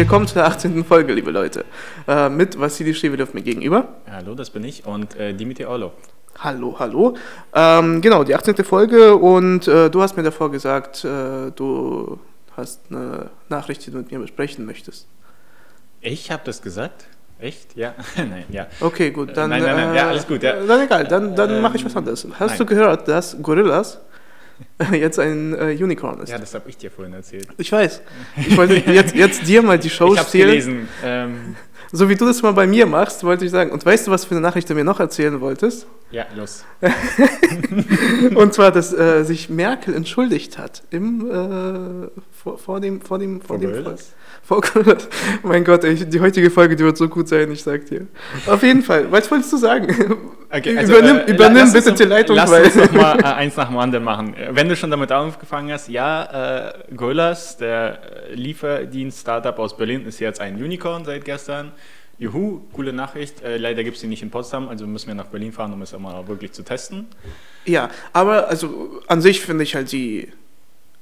Willkommen zur 18. Folge, liebe Leute. Äh, mit Vassili Shevelov mir gegenüber. Hallo, das bin ich und äh, Dimitri Orlov. Hallo, hallo. Ähm, genau, die 18. Folge und äh, du hast mir davor gesagt, äh, du hast eine Nachricht, die du mit mir besprechen möchtest. Ich habe das gesagt? Echt? Ja? nein, ja. Okay, gut, dann. Nein, nein, nein, ja, alles gut, ja. äh, Dann egal, dann, dann Ähm, mache ich was anderes. Hast nein. du gehört, dass Gorillas jetzt ein äh, Unicorn ist? Ja, das habe ich dir vorhin erzählt. Ich weiß. Ich wollte jetzt, jetzt dir mal die Show ich habe stehlen. gelesen. Ähm, So wie du das mal bei mir machst, wollte ich sagen. Und weißt du, was für eine Nachricht du mir noch erzählen wolltest? ja, los. Und zwar, dass äh, sich Merkel entschuldigt hat im, äh, vor, vor dem vor dem vor Vor dem Gorillas? vor Gorillas. Mein Gott, ey, die heutige Folge, die wird so gut sein, ich sag dir. Auf jeden Fall. Was wolltest du sagen? Okay, also, übernimm äh, übernimm lass uns bitte noch- die Leitung, Lass uns noch mal äh, eins nach dem anderen machen. Äh, Wenn du schon damit angefangen hast, ja, äh, Gorillas, der äh, Lieferdienst-Startup aus Berlin, ist jetzt ein Unicorn seit gestern. Juhu, coole Nachricht. Äh, leider gibt es die nicht in Potsdam, also müssen wir nach Berlin fahren, um es einmal wirklich zu testen. ja, aber also an sich finde ich halt die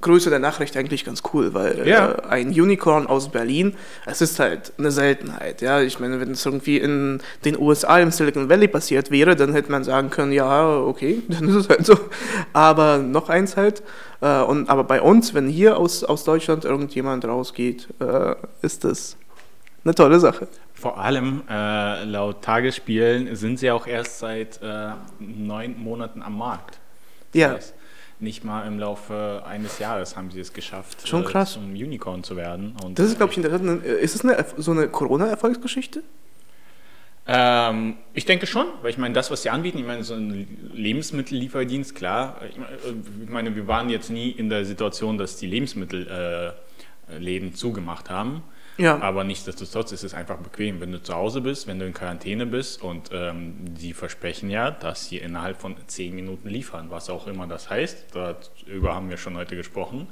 Größe der Nachricht eigentlich ganz cool, weil Ja. äh, ein Unicorn aus Berlin, es ist halt eine Seltenheit. Ja, ich meine, wenn es irgendwie in den USA im Silicon Valley passiert wäre, dann hätte man sagen können, ja, okay, dann ist es halt so. Aber noch eins halt. Äh, und aber bei uns, wenn hier aus, aus Deutschland irgendjemand rausgeht, äh, ist das eine tolle Sache. Vor allem äh, laut Tagesspielen sind sie auch erst seit äh, neun Monaten am Markt. Das Ja. heißt, nicht mal im Laufe eines Jahres haben sie es geschafft, Schon krass. zum Unicorn zu werden. Und, Das ist, äh, glaube ich, interessant. Ist es eine, so eine Corona-Erfolgsgeschichte? Ähm, ich denke schon, weil ich meine, das, was sie anbieten, ich meine, so ein Lebensmittellieferdienst, klar. Ich meine, äh, meine, wir waren jetzt nie in der Situation, dass die Lebensmittelläden äh, zugemacht haben. Ja. Aber nichtsdestotrotz ist es einfach bequem, wenn du zu Hause bist, wenn du in Quarantäne bist und ähm, die versprechen ja, dass sie innerhalb von zehn Minuten liefern, was auch immer das heißt. Darüber haben wir schon heute gesprochen.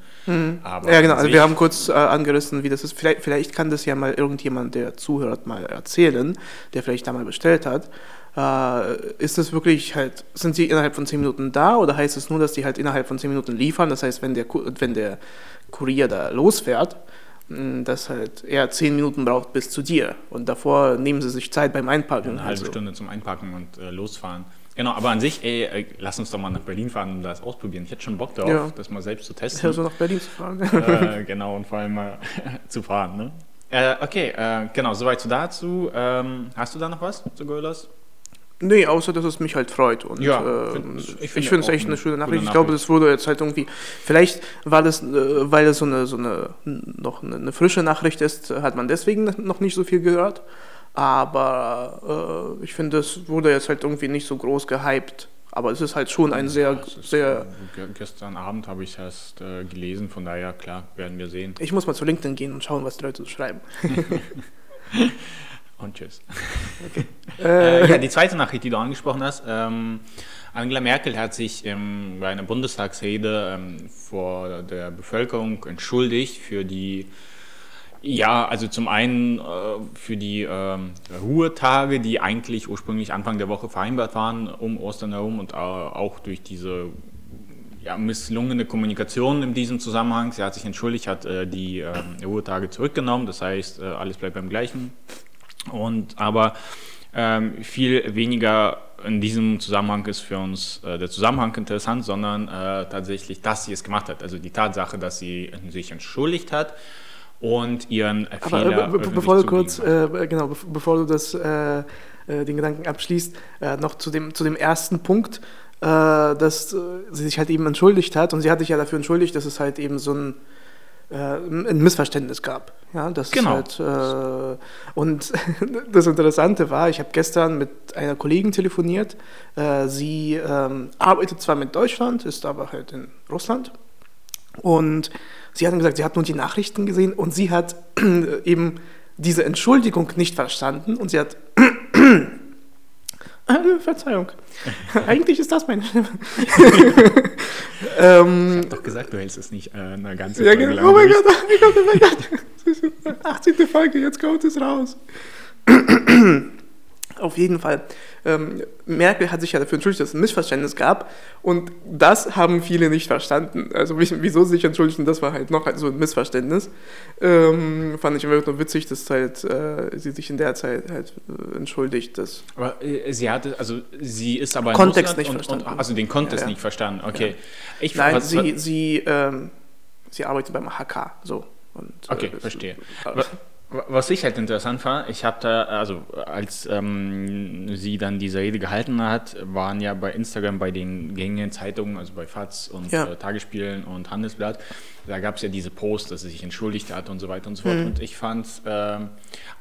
Aber Ja, genau. Also wir haben kurz äh, angerissen, wie das ist. Vielleicht, vielleicht kann das ja mal irgendjemand, der zuhört, mal erzählen, der vielleicht da mal bestellt hat. Äh, ist das wirklich halt, sind sie innerhalb von 10 Minuten da oder heißt es nur, dass die halt innerhalb von 10 Minuten liefern? Das heißt, wenn der, wenn der Kurier da losfährt, dass halt er 10 Minuten braucht bis zu dir und davor nehmen sie sich Zeit beim Einpacken. Eine halbe also. Stunde zum Einpacken und äh, losfahren. Genau, aber an sich, ey, äh, lass uns doch mal nach Berlin fahren und das ausprobieren. Ich hätte schon Bock darauf, Ja. das mal selbst zu Ja, testen. so nach Berlin zu fahren. äh, genau, und vor allem mal zu fahren. Ne? Äh, okay, äh, genau, soweit zu dazu. Ähm, hast du da noch was zu Gorillas? Nee, außer dass es mich halt freut. Und Ja, ähm, ich finde es echt eine schöne gute Nachricht. Ich glaube, Nachricht. das wurde jetzt halt irgendwie, vielleicht war das, äh, weil es so eine, so eine, noch eine, eine frische Nachricht ist, hat man deswegen noch nicht so viel gehört. Aber äh, ich finde, es wurde jetzt halt irgendwie nicht so groß gehypt. Aber es ist halt schon ein sehr, Ja, sehr, äh, ge- gestern Abend habe ich es erst äh, gelesen, von daher, klar, werden wir sehen. ich muss mal zu LinkedIn gehen und schauen, was die Leute so schreiben. Und tschüss. Äh, Äh, ja, die zweite Nachricht, die du angesprochen hast. Ähm, Angela Merkel hat sich ähm, bei einer Bundestagsrede ähm, vor der Bevölkerung entschuldigt für die, ja, also zum einen äh, für die ähm, Ruhetage, die eigentlich ursprünglich Anfang der Woche vereinbart waren, um Ostern herum und äh, auch durch diese ja, misslungene Kommunikation in diesem Zusammenhang. Sie hat sich entschuldigt, hat äh, die ähm, Ruhetage zurückgenommen, das heißt, äh, alles bleibt beim Gleichen. Und aber ähm, viel weniger in diesem Zusammenhang ist für uns äh, der Zusammenhang interessant, sondern äh, tatsächlich, dass sie es gemacht hat. Also die Tatsache, dass sie sich entschuldigt hat und ihren äh, Aber Fehler äh, be- be- bevor du kurz, hat. äh, genau, bev- bevor du das, äh, äh, den Gedanken abschließt, äh, noch zu dem, zu dem ersten Punkt, äh, dass äh, sie sich halt eben entschuldigt hat und sie hat sich ja dafür entschuldigt, dass es halt eben so ein, äh, ein Missverständnis gab. Ja, das Genau. Halt, äh, und das Interessante war, ich habe gestern mit einer Kollegin telefoniert. Äh, sie ähm, arbeitet zwar mit Deutschland, ist aber halt in Russland. Und sie hat gesagt, sie hat nur die Nachrichten gesehen und sie hat eben diese Entschuldigung nicht verstanden und sie hat. Äh, Verzeihung. Eigentlich ist das meine Stimme. ähm, Doch gesagt, du hältst es nicht äh, eine ganze ja, Folge genau. lang Oh mein. Gott, oh mein Gott, oh mein Gott. Das ist die 18. Folge, jetzt kommt es raus. Auf jeden Fall. Ähm, Merkel hat sich ja dafür entschuldigt, dass es ein Missverständnis gab. Und das haben viele nicht verstanden. Also wieso sich entschuldigen, das war halt noch so ein Missverständnis. Ähm, fand ich immer nur witzig, dass halt, äh, sie sich in der Zeit halt äh, entschuldigt. Dass aber äh, sie hatte, also sie ist aber Kontext nicht und, verstanden. Und, also den Kontext ja, ja. nicht verstanden. Okay. Ja. Ich, Nein, was, sie, sie, ähm, sie arbeitet beim HK. So. Und, okay, äh, verstehe. Was ich halt interessant fand, ich habe da, also als ähm, sie dann diese Rede gehalten hat, waren ja bei Instagram bei den gängigen Zeitungen, also bei FAZ und ja. äh, Tagesspielen und Handelsblatt, da gab es ja diese Post, dass sie sich entschuldigt hat und so weiter und so fort. Mhm. Und ich fand, äh,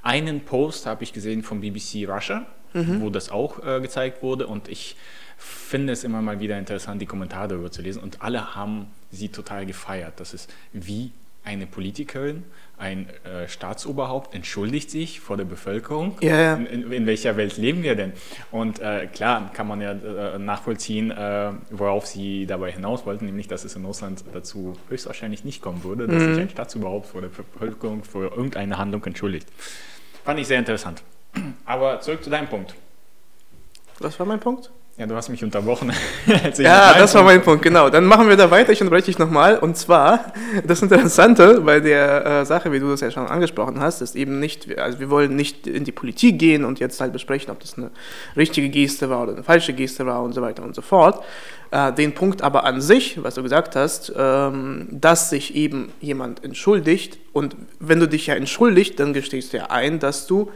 einen Post habe ich gesehen vom BBC Russia, mhm. wo das auch äh, gezeigt wurde und ich finde es immer mal wieder interessant, die Kommentare darüber zu lesen und alle haben sie total gefeiert. Das ist wie eine Politikerin, ein äh, Staatsoberhaupt entschuldigt sich vor der Bevölkerung. Ja, ja. In, in, welcher Welt leben wir denn? Und äh, klar kann man ja äh, nachvollziehen, äh, worauf sie dabei hinaus wollten, nämlich, dass es in Russland dazu höchstwahrscheinlich nicht kommen würde, dass mhm. sich ein Staatsoberhaupt vor der Bevölkerung für irgendeine Handlung entschuldigt. Fand ich sehr interessant. Aber zurück zu deinem Punkt. Was war mein Punkt? Ja, du hast mich unterbrochen. ja, das war mein Punkt, genau. Dann machen wir da weiter, ich unterbreche dich nochmal. Und zwar, das Interessante bei der äh, Sache, wie du das ja schon angesprochen hast, ist eben nicht, also wir wollen nicht in die Politik gehen und jetzt halt besprechen, ob das eine richtige Geste war oder eine falsche Geste war und so weiter und so fort. Äh, den Punkt aber an sich, was du gesagt hast, ähm, dass sich eben jemand entschuldigt und wenn du dich ja entschuldigst, dann gestehst du ja ein, dass du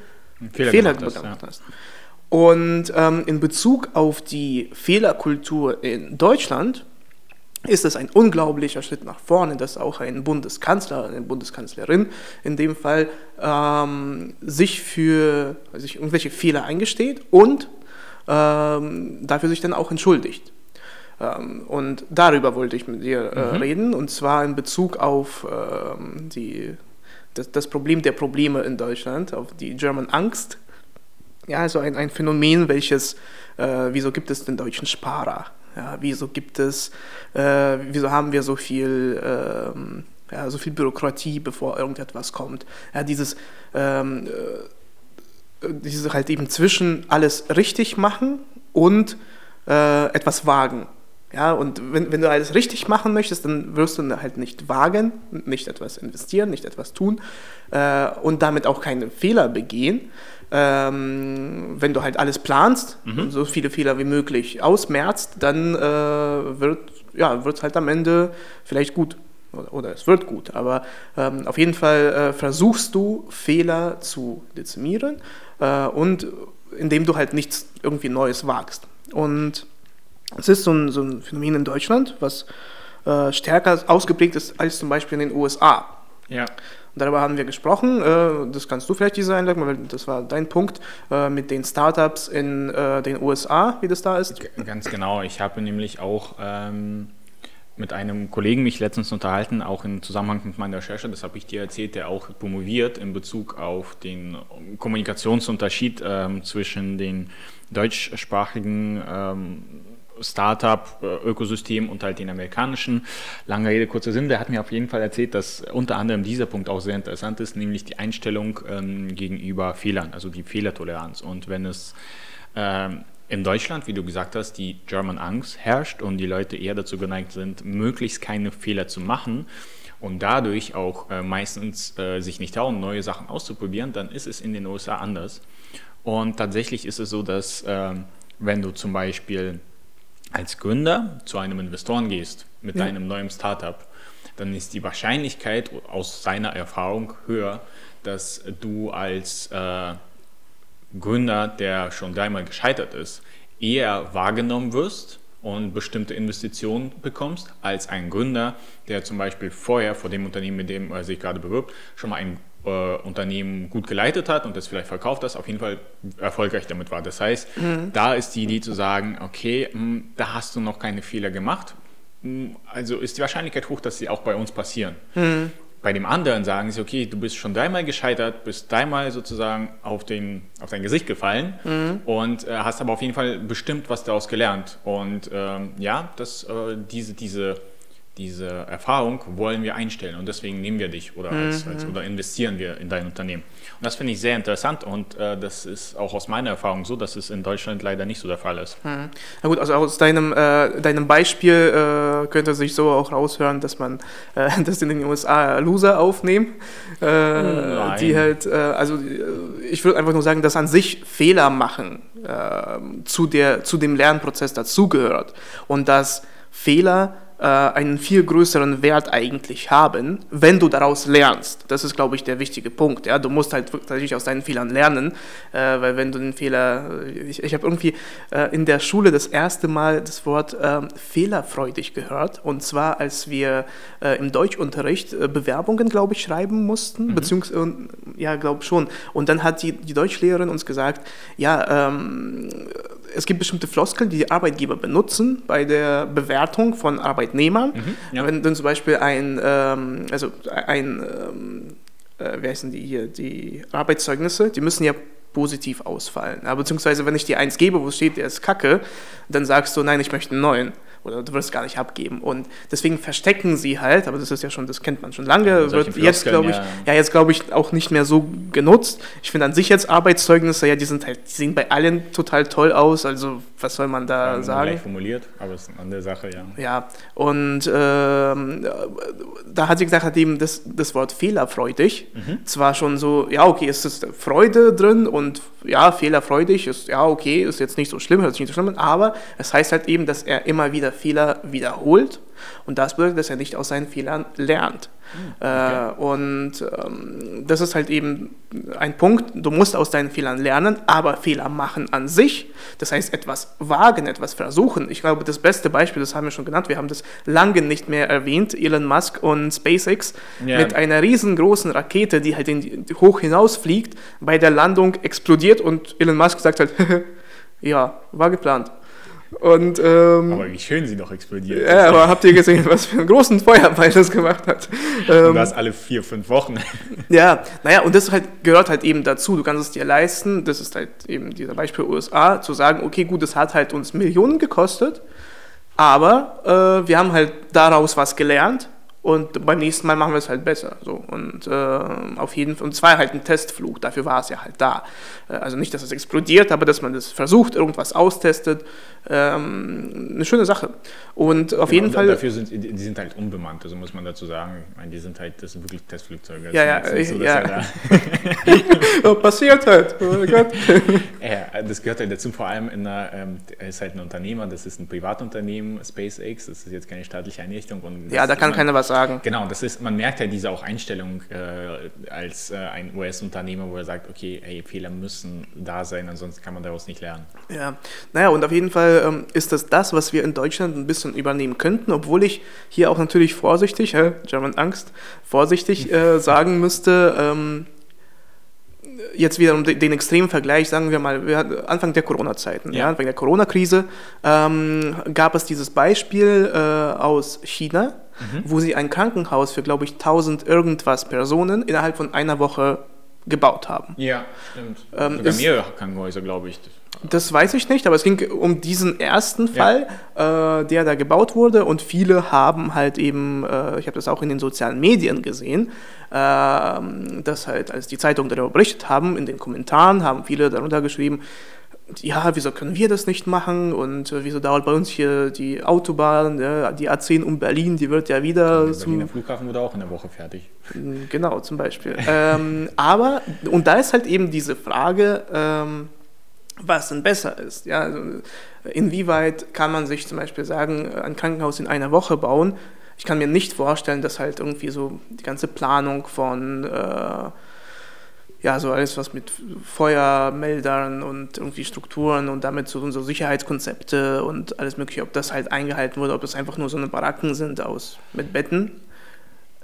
Fehler, Fehler gemacht, hast. Ja. Und ähm, in Bezug auf die Fehlerkultur in Deutschland ist es ein unglaublicher Schritt nach vorne, dass auch ein Bundeskanzler, eine Bundeskanzlerin in dem Fall ähm, sich für sich irgendwelche Fehler eingesteht und ähm, dafür sich dann auch entschuldigt. Ähm, und darüber wollte ich mit dir äh, mhm. reden, und zwar in Bezug auf ähm, die, das, das Problem der Probleme in Deutschland, auf die German Angst ja, also ein, ein Phänomen, welches, äh, wieso gibt es den deutschen Sparer? Ja, wieso gibt es, äh, wieso haben wir so viel, ähm, ja, so viel Bürokratie, bevor irgendetwas kommt? Ja, dieses, ähm, äh, dieses halt eben zwischen alles richtig machen und äh, etwas wagen. Ja, und wenn, wenn du alles richtig machen möchtest, dann wirst du halt nicht wagen, nicht etwas investieren, nicht etwas tun äh, und damit auch keine Fehler begehen ähm, wenn du halt alles planst, mhm. so viele Fehler wie möglich ausmerzt, dann äh, wird ja, es halt am Ende vielleicht gut. Oder, oder es wird gut, aber ähm, auf jeden Fall äh, versuchst du Fehler zu dezimieren äh, und indem du halt nichts irgendwie Neues wagst. Und es ist so ein, so ein Phänomen in Deutschland, was äh, stärker ausgeprägt ist als zum Beispiel in den USA. Ja. Darüber haben wir gesprochen. Äh, das kannst du vielleicht diese einleiten, weil das war dein Punkt äh, mit den Startups in äh, den USA, wie das da ist. Ganz genau. Ich habe nämlich auch ähm, mit einem Kollegen mich letztens unterhalten, auch im Zusammenhang mit meiner Recherche, das habe ich dir erzählt, der auch promoviert in Bezug auf den Kommunikationsunterschied ähm, zwischen den deutschsprachigen ähm, Startup-Ökosystem und halt den amerikanischen. Lange Rede, kurzer Sinn, der hat mir auf jeden Fall erzählt, dass unter anderem dieser Punkt auch sehr interessant ist, nämlich die Einstellung ähm, gegenüber Fehlern, also die Fehlertoleranz. Und wenn es ähm, in Deutschland, wie du gesagt hast, die German Angst herrscht und die Leute eher dazu geneigt sind, möglichst keine Fehler zu machen und dadurch auch äh, meistens äh, sich nicht trauen, neue Sachen auszuprobieren, dann ist es in den USA anders. Und tatsächlich ist es so, dass äh, wenn du zum Beispiel als Gründer zu einem Investoren gehst mit ja. deinem neuen Startup, dann ist die Wahrscheinlichkeit aus seiner Erfahrung höher, dass du als äh, Gründer, der schon dreimal gescheitert ist, eher wahrgenommen wirst und bestimmte Investitionen bekommst, als ein Gründer, der zum Beispiel vorher vor dem Unternehmen, mit dem er sich gerade bewirbt, schon mal ein äh, Unternehmen gut geleitet hat und das vielleicht verkauft hat, auf jeden Fall erfolgreich damit war. Das heißt, mhm. da ist die Idee zu sagen, okay, mh, hm, da hast du noch keine Fehler gemacht, mh, hm, also ist die Wahrscheinlichkeit hoch, dass sie auch bei uns passieren. Mhm. Bei dem anderen sagen sie, okay, du bist schon dreimal gescheitert, bist dreimal sozusagen auf, den, auf dein Gesicht gefallen mhm. und äh, hast aber auf jeden Fall bestimmt was daraus gelernt. Und ähm, ja, das, äh, diese, diese diese Erfahrung wollen wir einstellen und deswegen nehmen wir dich oder, als, als, oder investieren wir in dein Unternehmen. Und das finde ich sehr interessant und äh, das ist auch aus meiner Erfahrung so, dass es in Deutschland leider nicht so der Fall ist. Mhm. Na gut, also aus deinem, äh, deinem Beispiel äh, könnte sich so auch raushören, dass man, äh, dass in den USA Loser aufnehmen, äh, die halt, äh, also äh, ich würde einfach nur sagen, dass an sich Fehler machen äh, zu, der, zu dem Lernprozess dazugehört und dass Fehler einen viel größeren Wert eigentlich haben, wenn du daraus lernst. Das ist, glaube ich, der wichtige Punkt. Ja? Du musst halt natürlich aus deinen Fehlern lernen, äh, weil wenn du den Fehler, ich, ich habe irgendwie äh, in der Schule das erste Mal das Wort äh, fehlerfreudig gehört und zwar als wir äh, im Deutschunterricht äh, Bewerbungen, glaube ich, schreiben mussten, mhm. beziehungsweise, ja, glaube schon. Und dann hat die, die Deutschlehrerin uns gesagt, ja, ähm, es gibt bestimmte Floskeln, die die Arbeitgeber benutzen bei der Bewertung von Arbeitnehmern. Mhm, ja. Wenn dann zum Beispiel ein, ähm, also ein, ähm, äh, wer heißen die hier, die Arbeitszeugnisse, die müssen ja positiv ausfallen. Ja, beziehungsweise wenn ich dir eins gebe, wo steht, der ist kacke, dann sagst du, nein, ich möchte einen neuen oder du wirst gar nicht abgeben. Und deswegen verstecken sie halt, aber das ist ja schon, das kennt man schon lange, wird jetzt glaube ich, ja, ja jetzt glaube ich auch nicht mehr so genutzt. Ich finde an sich jetzt Arbeitszeugnisse, ja, die sind halt, die sehen bei allen total toll aus, also was soll man da ja, sagen? Gleich formuliert, aber es ist eine andere Sache, ja. Ja, und ähm, da hat sie gesagt, hat eben das, das Wort fehlerfreudig, mhm. zwar schon so, ja, okay, es ist Freude drin und ja, fehlerfreudig ist, ja, okay, ist jetzt nicht so schlimm, hört sich nicht so schlimm aber es heißt halt eben, dass er immer wieder Fehler wiederholt und das bedeutet, dass er nicht aus seinen Fehlern lernt. Hm, okay. Äh, und ähm, das ist halt eben ein Punkt, du musst aus deinen Fehlern lernen, aber Fehler machen an sich, das heißt etwas wagen, etwas versuchen. Ich glaube, das beste Beispiel, das haben wir schon genannt, wir haben das lange nicht mehr erwähnt, Elon Musk und SpaceX ja. mit einer riesengroßen Rakete, die halt in, hoch hinausfliegt, bei der Landung explodiert und Elon Musk sagt halt, ja, war geplant. Und, ähm, aber wie schön sie doch explodiert Ja, aber habt ihr gesehen, was für einen großen Feuerball das gemacht hat? Ähm, und das alle vier, fünf Wochen. Ja, naja, und das halt, gehört halt eben dazu. Du kannst es dir leisten, das ist halt eben dieser Beispiel USA, zu sagen, okay, gut, das hat halt uns Millionen gekostet, aber äh, wir haben halt daraus was gelernt und beim nächsten Mal machen wir es halt besser. So. Und äh, auf jeden Fall, und es war halt ein Testflug, dafür war es ja halt da. Äh, also nicht, dass es explodiert, aber dass man das versucht, irgendwas austestet. Ähm, eine schöne Sache. Und auf genau, jeden Fall. Dafür sind die sind halt unbemannt, also muss man dazu sagen. Ich meine, die sind halt, das sind wirklich Testflugzeuge. Ja, ja, so, ja. ja passiert halt. Oh Gott. ja, das gehört halt dazu, vor allem in einer, ähm, ist halt ein Unternehmer, das ist ein Privatunternehmen, SpaceX, das ist jetzt keine staatliche Einrichtung. Und ja, da kann keiner was sagen. Genau, das ist, man merkt ja diese auch Einstellung äh, als äh, ein US-Unternehmer, wo er sagt, okay, hey, Fehler müssen da sein, ansonsten kann man daraus nicht lernen. Ja, naja, und auf jeden Fall ähm, ist das das, was wir in Deutschland ein bisschen übernehmen könnten, obwohl ich hier auch natürlich vorsichtig, äh, German Angst, vorsichtig äh, sagen müsste, ähm, jetzt wieder um den extremen Vergleich, sagen wir mal, Anfang der Corona-Zeiten, ja. ja. Anfang der Corona-Krise, ähm, gab es dieses Beispiel äh, aus China, mhm. wo sie ein Krankenhaus für, glaube ich, 1000 irgendwas Personen innerhalb von einer Woche gebaut haben. Ja, stimmt. Ähm, Sogar mehrere Krankenhäuser, glaube ich. Das weiß ich nicht, aber es ging um diesen ersten Fall, ja. äh, der da gebaut wurde und viele haben halt eben, äh, ich habe das auch in den sozialen Medien gesehen, äh, dass halt, als die Zeitungen darüber berichtet haben, in den Kommentaren haben viele darunter geschrieben, ja, wieso können wir das nicht machen und äh, wieso dauert bei uns hier die Autobahn, die A10 um Berlin, die wird ja wieder Der zum... Berliner Flughafen wurde auch in der Woche fertig. Genau, zum Beispiel. ähm, aber, und da ist halt eben diese Frage, ähm, was denn besser ist. Ja, also inwieweit kann man sich zum Beispiel sagen, ein Krankenhaus in einer Woche bauen? Ich kann mir nicht vorstellen, dass halt irgendwie so die ganze Planung von äh, ja, so alles, was mit Feuermeldern und irgendwie Strukturen und damit so, so Sicherheitskonzepte und alles Mögliche, ob das halt eingehalten wurde, ob das einfach nur so eine Baracken sind aus, mit Betten.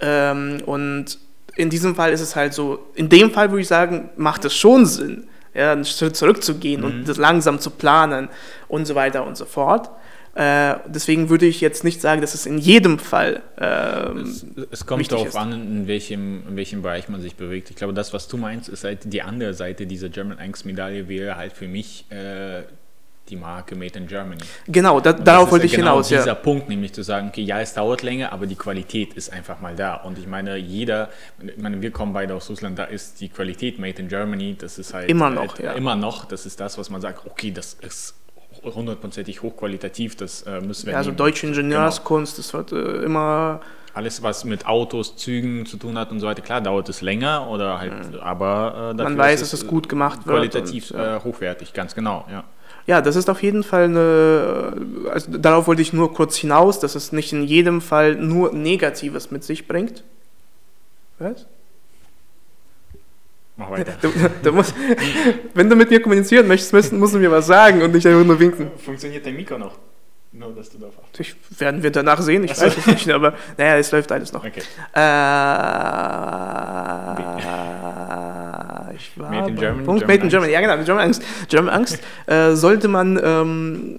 Ähm, und in diesem Fall ist es halt so, in dem Fall würde ich sagen, macht es schon Sinn, ja, einen Schritt zurückzugehen mhm. und das langsam zu planen und so weiter und so fort. Äh, deswegen würde ich jetzt nicht sagen, dass es in jedem Fall. Ähm, es, es, kommt darauf an, in welchem, in welchem Bereich man sich bewegt. Ich glaube, das, was du meinst, ist halt die andere Seite dieser German Angst Medaille, wäre halt für mich äh, die Marke Made in Germany. Genau, da, darauf wollte ich genau hinaus. Dieser Ja. Punkt, nämlich zu sagen, okay, ja, es dauert länger, aber die Qualität ist einfach mal da. Und ich meine, jeder, ich meine, wir kommen beide aus Russland, da ist die Qualität Made in Germany, das ist halt Immer noch, äh, ja. immer noch, das ist das, was man sagt, okay, das ist hundertprozentig hochqualitativ, das äh, müssen wir Ja, also nehmen. deutsche Ingenieurskunst, das wird äh, immer. Alles, was mit Autos, Zügen zu tun hat und so weiter, klar, dauert es länger oder halt, aber äh, Man weiß, ist dass es gut gemacht wird. qualitativ und, ja. äh, hochwertig, ganz genau, ja. Ja, das ist auf jeden Fall eine, also darauf wollte ich nur kurz hinaus, dass es nicht in jedem Fall nur Negatives mit sich bringt. Was? Mach weiter. Du, du musst, wenn du mit mir kommunizieren möchtest, müssen, musst du mir was sagen und nicht einfach nur winken. Funktioniert dein Mikro noch? Nur, dass du da Ich, werden wir danach sehen, ich weiß es nicht, aber naja, es läuft alles noch. Okay. Äh, ich war Made in beim Germany, Punkt German Made in Germany, ja genau, German Angst. German Angst äh, sollte man ähm,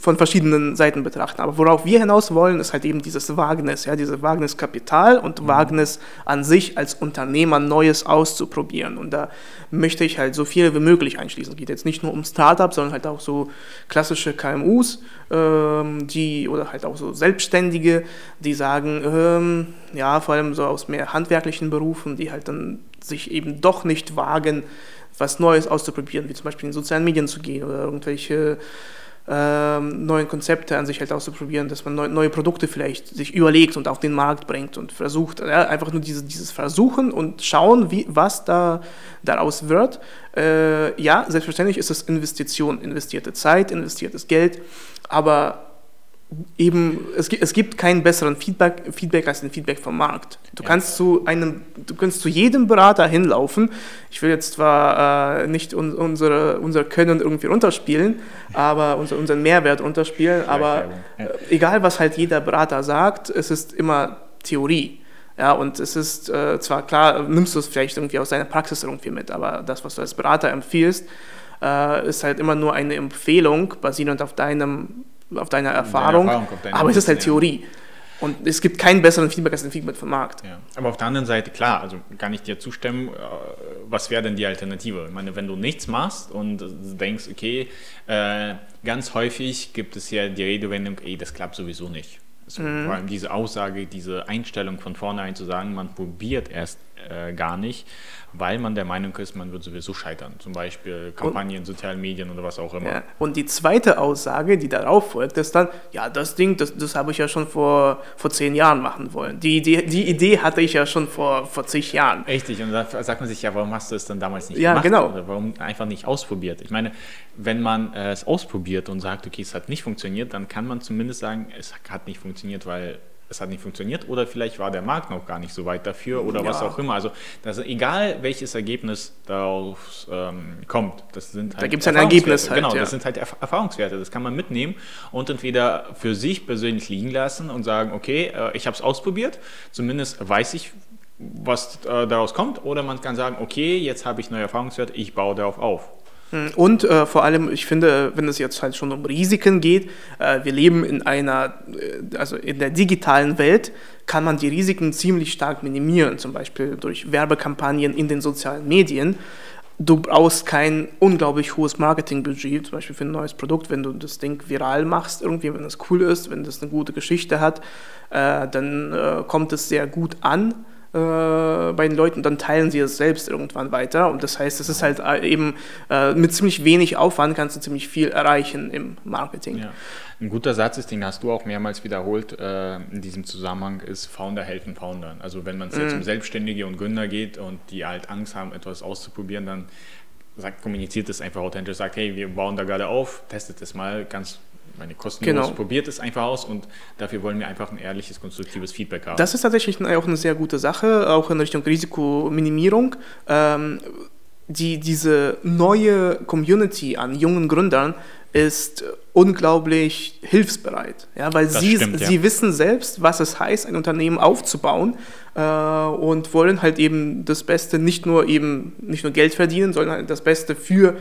von verschiedenen Seiten betrachten. Aber worauf wir hinaus wollen, ist halt eben dieses Wagnis, ja, dieses Wagniskapital und Wagnis an sich als Unternehmer Neues auszuprobieren. Und da möchte ich halt so viel wie möglich einschließen. Es geht jetzt nicht nur um Startups, sondern halt auch so klassische KMUs, ähm, die oder halt auch so Selbstständige, die sagen, ähm, ja, vor allem so aus mehr handwerklichen Berufen, die halt dann sich eben doch nicht wagen, was Neues auszuprobieren, wie zum Beispiel in sozialen Medien zu gehen oder irgendwelche ähm, neuen Konzepte an sich halt auszuprobieren, dass man neu, neue Produkte vielleicht sich überlegt und auf den Markt bringt und versucht, ja, einfach nur diese, dieses Versuchen und schauen, wie, was da daraus wird. Äh, ja, selbstverständlich ist es Investition, investierte Zeit, investiertes Geld, aber eben, es, gi- es gibt keinen besseren Feedback, Feedback als den Feedback vom Markt. Du Ja. kannst zu einem, du kannst zu jedem Berater hinlaufen. Ich will jetzt zwar äh, nicht un, unsere, unser Können irgendwie runterspielen, aber unser, unseren Mehrwert runterspielen, aber äh, egal was halt jeder Berater sagt, es ist immer Theorie. Ja, und es ist äh, zwar klar, nimmst du es vielleicht irgendwie aus deiner Praxis irgendwie mit, aber das, was du als Berater empfiehlst, äh, ist halt immer nur eine Empfehlung, basierend auf deinem auf deiner Erfahrung, Erfahrung, auf deinem aber es ist halt ja. Theorie. Und es gibt keinen besseren Feedback als den Feedback vom Markt. Ja. Aber auf der anderen Seite, klar, also kann ich dir zustimmen, äh, was wäre denn die Alternative? Ich meine, wenn du nichts machst und denkst, okay, äh, ganz häufig gibt es ja die Redewendung, ey, das klappt sowieso nicht. Also Vor allem diese Aussage, diese Einstellung von vornherein zu sagen, man probiert erst äh, gar nicht, weil man der Meinung ist, man wird sowieso scheitern. Zum Beispiel Kampagnen, sozialen Medien oder was auch immer. Ja. Und die zweite Aussage, die darauf folgt, ist dann, ja, das Ding, das, das habe ich ja schon vor, vor zehn Jahren machen wollen. Die, die, die Idee hatte ich ja schon vor, vor zig Jahren. Richtig, und da sagt man sich ja, warum hast du es dann damals nicht Ja, gemacht? genau. Oder warum einfach nicht ausprobiert? Ich meine, wenn man äh, es ausprobiert und sagt, okay, es hat nicht funktioniert, dann kann man zumindest sagen, es hat nicht funktioniert, weil es hat nicht funktioniert oder vielleicht war der Markt noch gar nicht so weit dafür oder was Ja. auch immer. Also das, egal welches Ergebnis daraus ähm, kommt, das sind halt gibt's ein Erfahrungswerte. Ergebnis halt, Genau, ja. das sind halt Erf Erfahrungswerte. Das kann man mitnehmen und entweder für sich persönlich liegen lassen und sagen, okay, äh, ich habe es ausprobiert, zumindest weiß ich, was äh, daraus kommt, oder man kann sagen, okay, jetzt habe ich neue Erfahrungswerte, ich baue darauf auf. Und äh, vor allem, ich finde, wenn es jetzt halt schon um Risiken geht, äh, wir leben in einer, äh, also in der digitalen Welt, kann man die Risiken ziemlich stark minimieren, zum Beispiel durch Werbekampagnen in den sozialen Medien. Du brauchst kein unglaublich hohes Marketingbudget, zum Beispiel für ein neues Produkt, wenn du das Ding viral machst, irgendwie, wenn es cool ist, wenn das eine gute Geschichte hat, äh, dann äh, kommt es sehr gut an bei den Leuten, dann teilen sie es selbst irgendwann weiter. Und das heißt, es ist halt äh, eben äh, mit ziemlich wenig Aufwand kannst du ziemlich viel erreichen im Marketing. Ja. Ein guter Satz ist, den hast du auch mehrmals wiederholt äh, in diesem Zusammenhang, ist Founder helfen Foundern. Also wenn man es jetzt um Selbstständige und Gründer geht und die halt Angst haben, etwas auszuprobieren, dann sagt, kommuniziert es einfach authentisch, sagt, hey, wir bauen da gerade auf, testet es mal ganz meine kostenlos, Genau. probiert es einfach aus und dafür wollen wir einfach ein ehrliches, konstruktives Feedback haben. Das ist tatsächlich auch eine sehr gute Sache, auch in Richtung Risikominimierung. Ähm, die, diese neue Community an jungen Gründern ist unglaublich hilfsbereit, ja, weil Das sie, stimmt, ja. sie wissen selbst, was es heißt, ein Unternehmen aufzubauen äh, und wollen halt eben das Beste, nicht nur eben nicht nur Geld verdienen, sondern halt das Beste für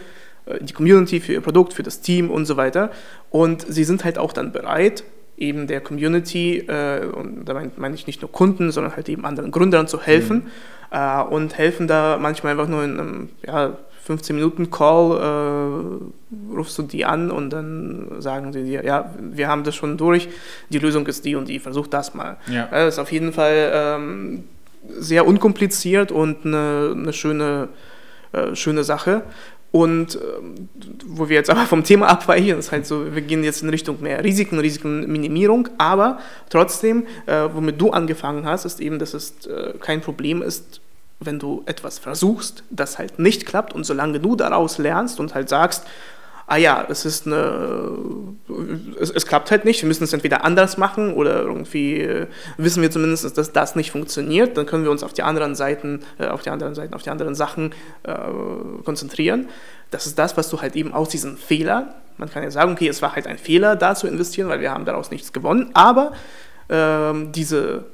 die Community, für ihr Produkt, für das Team und so weiter. Und sie sind halt auch dann bereit, eben der Community, äh, und da meine mein ich nicht nur Kunden, sondern halt eben anderen Gründern zu helfen äh, und helfen da manchmal einfach nur in einem ja, 15 Minuten Call, äh, rufst du die an und dann sagen sie dir, ja, wir haben das schon durch, die Lösung ist die und die, versuch das mal. Ja. Das ist auf jeden Fall ähm, sehr unkompliziert und eine, eine schöne, äh, schöne Sache. Und äh, wo wir jetzt aber vom Thema abweichen, ist halt so, wir gehen jetzt in Richtung mehr Risiken, Risikenminimierung, aber trotzdem, äh, womit du angefangen hast, ist eben, dass es äh, kein Problem ist, wenn du etwas versuchst, das halt nicht klappt und solange du daraus lernst und halt sagst, ah ja, es ist eine, es, es, klappt halt nicht, wir müssen es entweder anders machen oder irgendwie äh, wissen wir zumindest, dass das nicht funktioniert, dann können wir uns auf die anderen Seiten, äh, auf die anderen Seiten, auf die anderen Sachen äh, konzentrieren. Das ist das, was du halt eben aus diesen Fehlern, man kann ja sagen, okay, es war halt ein Fehler, da zu investieren, weil wir haben daraus nichts gewonnen, aber ähm, diese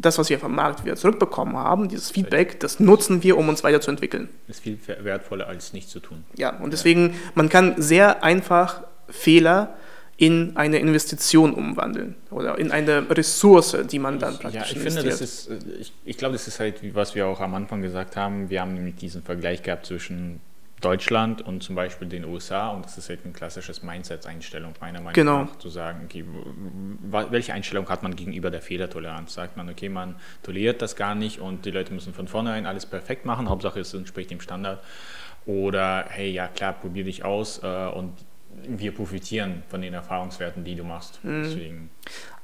das, was wir vom Markt wieder zurückbekommen haben, dieses Feedback, das nutzen wir, um uns weiterzuentwickeln. Ist viel wertvoller als nichts zu tun. Ja, und deswegen, man kann sehr einfach Fehler in eine Investition umwandeln oder in eine Ressource, die man dann praktisch ja, ich investiert. Finde, das ist, äh, ich, ich glaube, das ist halt, was wir auch am Anfang gesagt haben, wir haben nämlich diesen Vergleich gehabt zwischen Deutschland und zum Beispiel den USA und das ist halt ein klassisches Mindset-Einstellung, meiner Meinung genau. nach, zu sagen, okay, welche Einstellung hat man gegenüber der Fehlertoleranz? Sagt man, okay, man toleriert das gar nicht und die Leute müssen von vornherein alles perfekt machen, Hauptsache es entspricht dem Standard. Oder, hey, ja klar, probier dich aus äh, und wir profitieren von den Erfahrungswerten, die du machst. Mhm. Deswegen.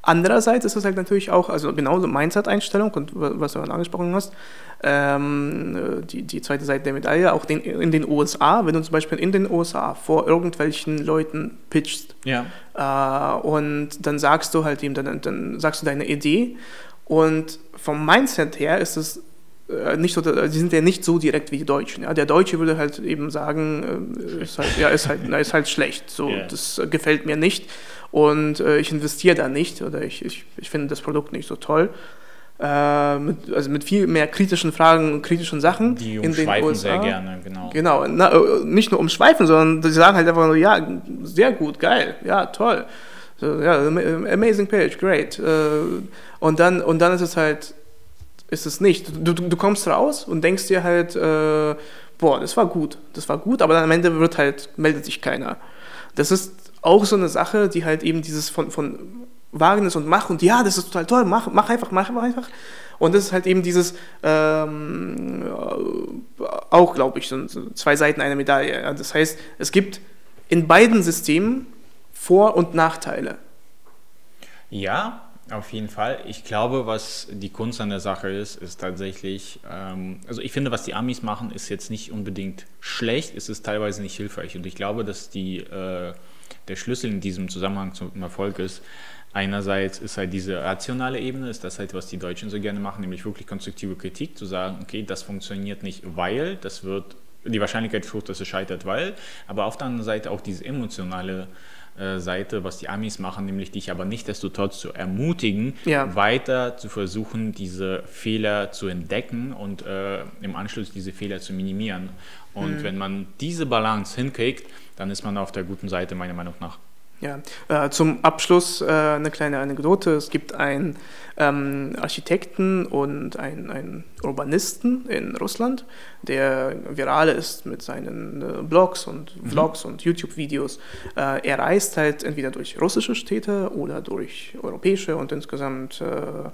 Andererseits ist es halt natürlich auch, also genauso Mindset-Einstellung und was du angesprochen hast, ähm, die, die zweite Seite der Medaille, auch den, in den USA, wenn du zum Beispiel in den USA vor irgendwelchen Leuten pitchst ja. äh, und dann sagst du halt ihm, dann, dann sagst du deine Idee und vom Mindset her ist es äh, nicht so, die sind ja nicht so direkt wie die Deutschen. Ja? Der Deutsche würde halt eben sagen, äh, ist halt, ja, ist halt, na, ist halt schlecht, so, yeah. das gefällt mir nicht und äh, ich investiere da nicht oder ich, ich, ich finde das Produkt nicht so toll. Äh, mit, also mit viel mehr kritischen Fragen und kritischen Sachen. Die umschweifen sehr gerne, genau. Genau, Na, äh, nicht nur umschweifen, sondern sie sagen halt einfach nur, ja, sehr gut, geil, ja, toll. So, ja, amazing page, great. Äh, und, dann, und dann ist es halt, ist es nicht. Du, du, du kommst raus und denkst dir halt, äh, boah, das war gut, das war gut, aber dann am Ende wird halt, meldet sich keiner. Das ist auch so eine Sache, die halt eben dieses von, von Wagnis und mach und ja, das ist total toll, mach, mach einfach, mach einfach. Und das ist halt eben dieses, ähm, auch glaube ich, so zwei Seiten einer Medaille. Das heißt, es gibt in beiden Systemen Vor- und Nachteile. Ja, auf jeden Fall. Ich glaube, was die Kunst an der Sache ist, ist tatsächlich, ähm, also ich finde, was die Amis machen, ist jetzt nicht unbedingt schlecht, es ist teilweise nicht hilfreich. Und ich glaube, dass die, äh, der Schlüssel in diesem Zusammenhang zum Erfolg ist, Einerseits ist halt diese rationale Ebene, ist das halt, was die Deutschen so gerne machen, nämlich wirklich konstruktive Kritik, zu sagen, okay, das funktioniert nicht, weil, das wird, die Wahrscheinlichkeit hoch, dass es scheitert, weil, aber auf der anderen Seite auch diese emotionale äh, Seite, was die Amis machen, nämlich dich aber nicht desto trotz zu ermutigen, ja. weiter zu versuchen, diese Fehler zu entdecken und äh, im Anschluss diese Fehler zu minimieren. Und mhm. wenn man diese Balance hinkriegt, dann ist man auf der guten Seite, meiner Meinung nach. Ja, äh, zum Abschluss äh, eine kleine Anekdote. Es gibt einen ähm, Architekten und einen, einen, Urbanisten in Russland, der viral ist mit seinen äh, Blogs und mhm. Vlogs mhm. und YouTube-Videos. Äh, er reist halt entweder durch russische Städte oder durch europäische und insgesamt äh,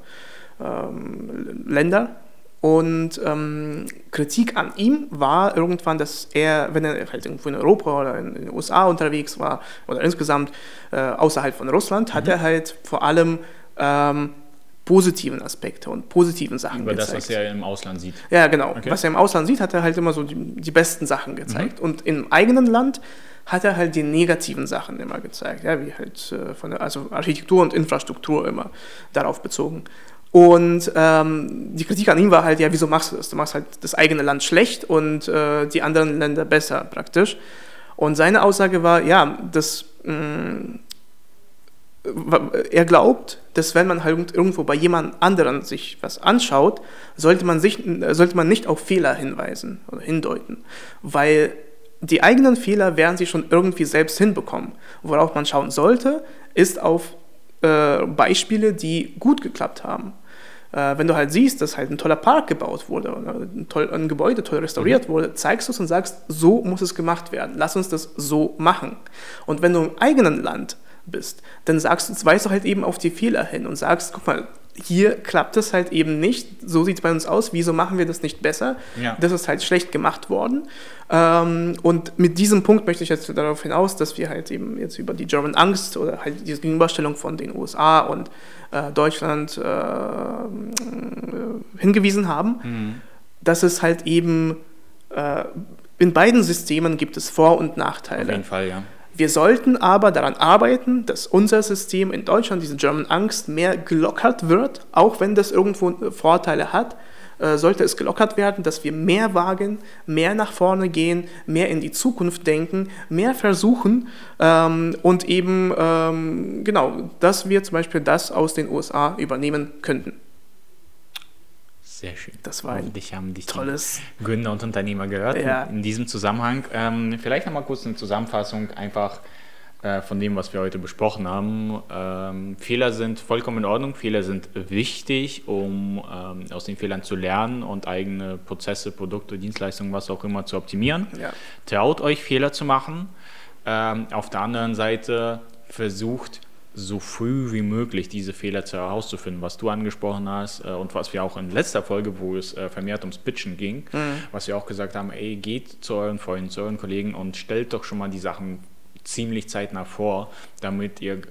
ähm, Länder und ähm, Kritik an ihm war irgendwann, dass er, wenn er halt irgendwo in Europa oder in den USA unterwegs war oder insgesamt äh, außerhalb von Russland, mhm. hat er halt vor allem ähm, positiven Aspekte und positiven Sachen Über gezeigt. das, was er im Ausland sieht. Ja, genau. Okay. Was er im Ausland sieht, hat er halt immer so die, die besten Sachen gezeigt. Mhm. Und im eigenen Land hat er halt die negativen Sachen immer gezeigt, ja, wie halt äh, von der, also Architektur und Infrastruktur immer darauf bezogen. Und ähm, die Kritik an ihm war halt, ja, wieso machst du das? Du machst halt das eigene Land schlecht und äh, die anderen Länder besser praktisch. Und seine Aussage war, ja, dass mh, er glaubt, dass wenn man halt irgendwo bei jemand anderen sich was anschaut, sollte man, sich, sollte man nicht auf Fehler hinweisen oder hindeuten, weil die eigenen Fehler werden sie schon irgendwie selbst hinbekommen. Worauf man schauen sollte, ist auf äh, Beispiele, die gut geklappt haben. Äh, wenn du halt siehst, dass halt ein toller Park gebaut wurde oder ein, toll, ein Gebäude toll restauriert mhm. wurde, zeigst du es und sagst, so muss es gemacht werden. Lass uns das so machen. Und wenn du im eigenen Land bist, dann sagst du, weißt du halt eben auf die Fehler hin und sagst, guck mal, hier klappt es halt eben nicht. So sieht es bei uns aus. Wieso machen wir das nicht besser? Ja. Das ist halt schlecht gemacht worden. Ähm, und mit diesem Punkt möchte ich jetzt darauf hinaus, dass wir halt eben jetzt über die German Angst oder halt diese Gegenüberstellung von den USA und Deutschland äh, hingewiesen haben, mhm. dass es halt eben äh, in beiden Systemen gibt es Vor- und Nachteile. Auf jeden Fall, ja. Wir sollten aber daran arbeiten, dass unser System in Deutschland, diese German Angst, mehr gelockert wird, auch wenn das irgendwo Vorteile hat, äh, sollte es gelockert werden, dass wir mehr wagen, mehr nach vorne gehen, mehr in die Zukunft denken, mehr versuchen ähm, und eben, ähm, genau, dass wir zum Beispiel das aus den USA übernehmen könnten. Sehr schön. Das war ein dich haben dich tolles Gründer und Unternehmer gehört. Ja. In, in, diesem Zusammenhang ähm, vielleicht nochmal kurz eine Zusammenfassung einfach von dem, was wir heute besprochen haben. Ähm, Fehler sind vollkommen in Ordnung. Fehler sind wichtig, um ähm, aus den Fehlern zu lernen und eigene Prozesse, Produkte, Dienstleistungen, was auch immer zu optimieren. Ja. Traut euch Fehler zu machen. Ähm, auf der anderen Seite versucht so früh wie möglich diese Fehler herauszufinden, was du angesprochen hast äh, und was wir auch in letzter Folge, wo es äh, vermehrt ums Pitchen ging, mhm. was wir auch gesagt haben, ey, geht zu euren Freunden, zu euren Kollegen und stellt doch schon mal die Sachen ziemlich zeitnah vor, damit ihr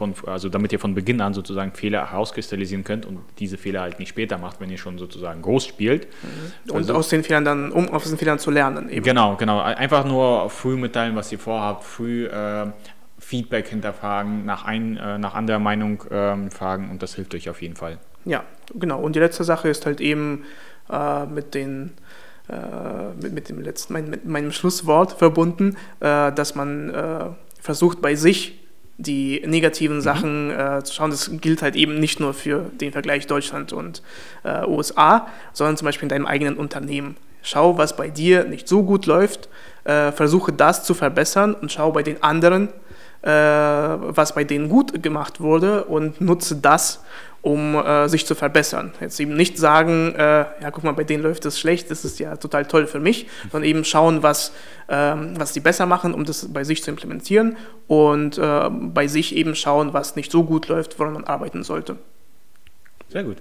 von, also damit ihr von Beginn an sozusagen Fehler herauskristallisieren könnt und diese Fehler halt nicht später macht, wenn ihr schon sozusagen groß spielt. Mhm. Und also, aus den Fehlern dann, um aus den Fehlern zu lernen eben. Genau, genau. Einfach nur früh mitteilen, was ihr vorhabt, früh äh, Feedback hinterfragen, nach, ein, äh, nach anderer Meinung ähm, fragen und das hilft euch auf jeden Fall. Ja, genau. Und die letzte Sache ist halt eben äh, mit den äh, mit, mit, dem letzten, mein, mit meinem Schlusswort verbunden, äh, dass man äh, versucht bei sich die negativen mhm. Sachen mhm. zu schauen. Das gilt halt eben nicht nur für den Vergleich Deutschland und USA, sondern zum Beispiel in deinem eigenen Unternehmen. Schau, was bei dir nicht so gut läuft, versuche das zu verbessern und schau bei den anderen, äh, was bei denen gut gemacht wurde und nutze das, um äh, sich zu verbessern. Jetzt eben nicht sagen, äh, ja, guck mal, bei denen läuft es schlecht, das ist ja total toll für mich, sondern eben schauen, was, ähm, was die besser machen, um das bei sich zu implementieren und äh, bei sich eben schauen, was nicht so gut läuft, woran man arbeiten sollte. Sehr gut.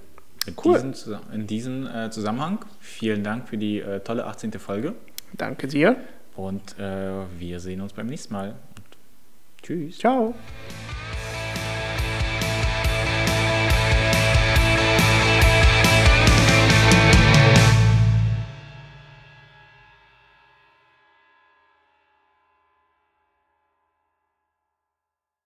In cool. diesem, in diesem äh, Zusammenhang vielen Dank für die äh, tolle 18. Folge. Danke dir. Und wir sehen uns beim nächsten Mal. Tschüss. Ciao.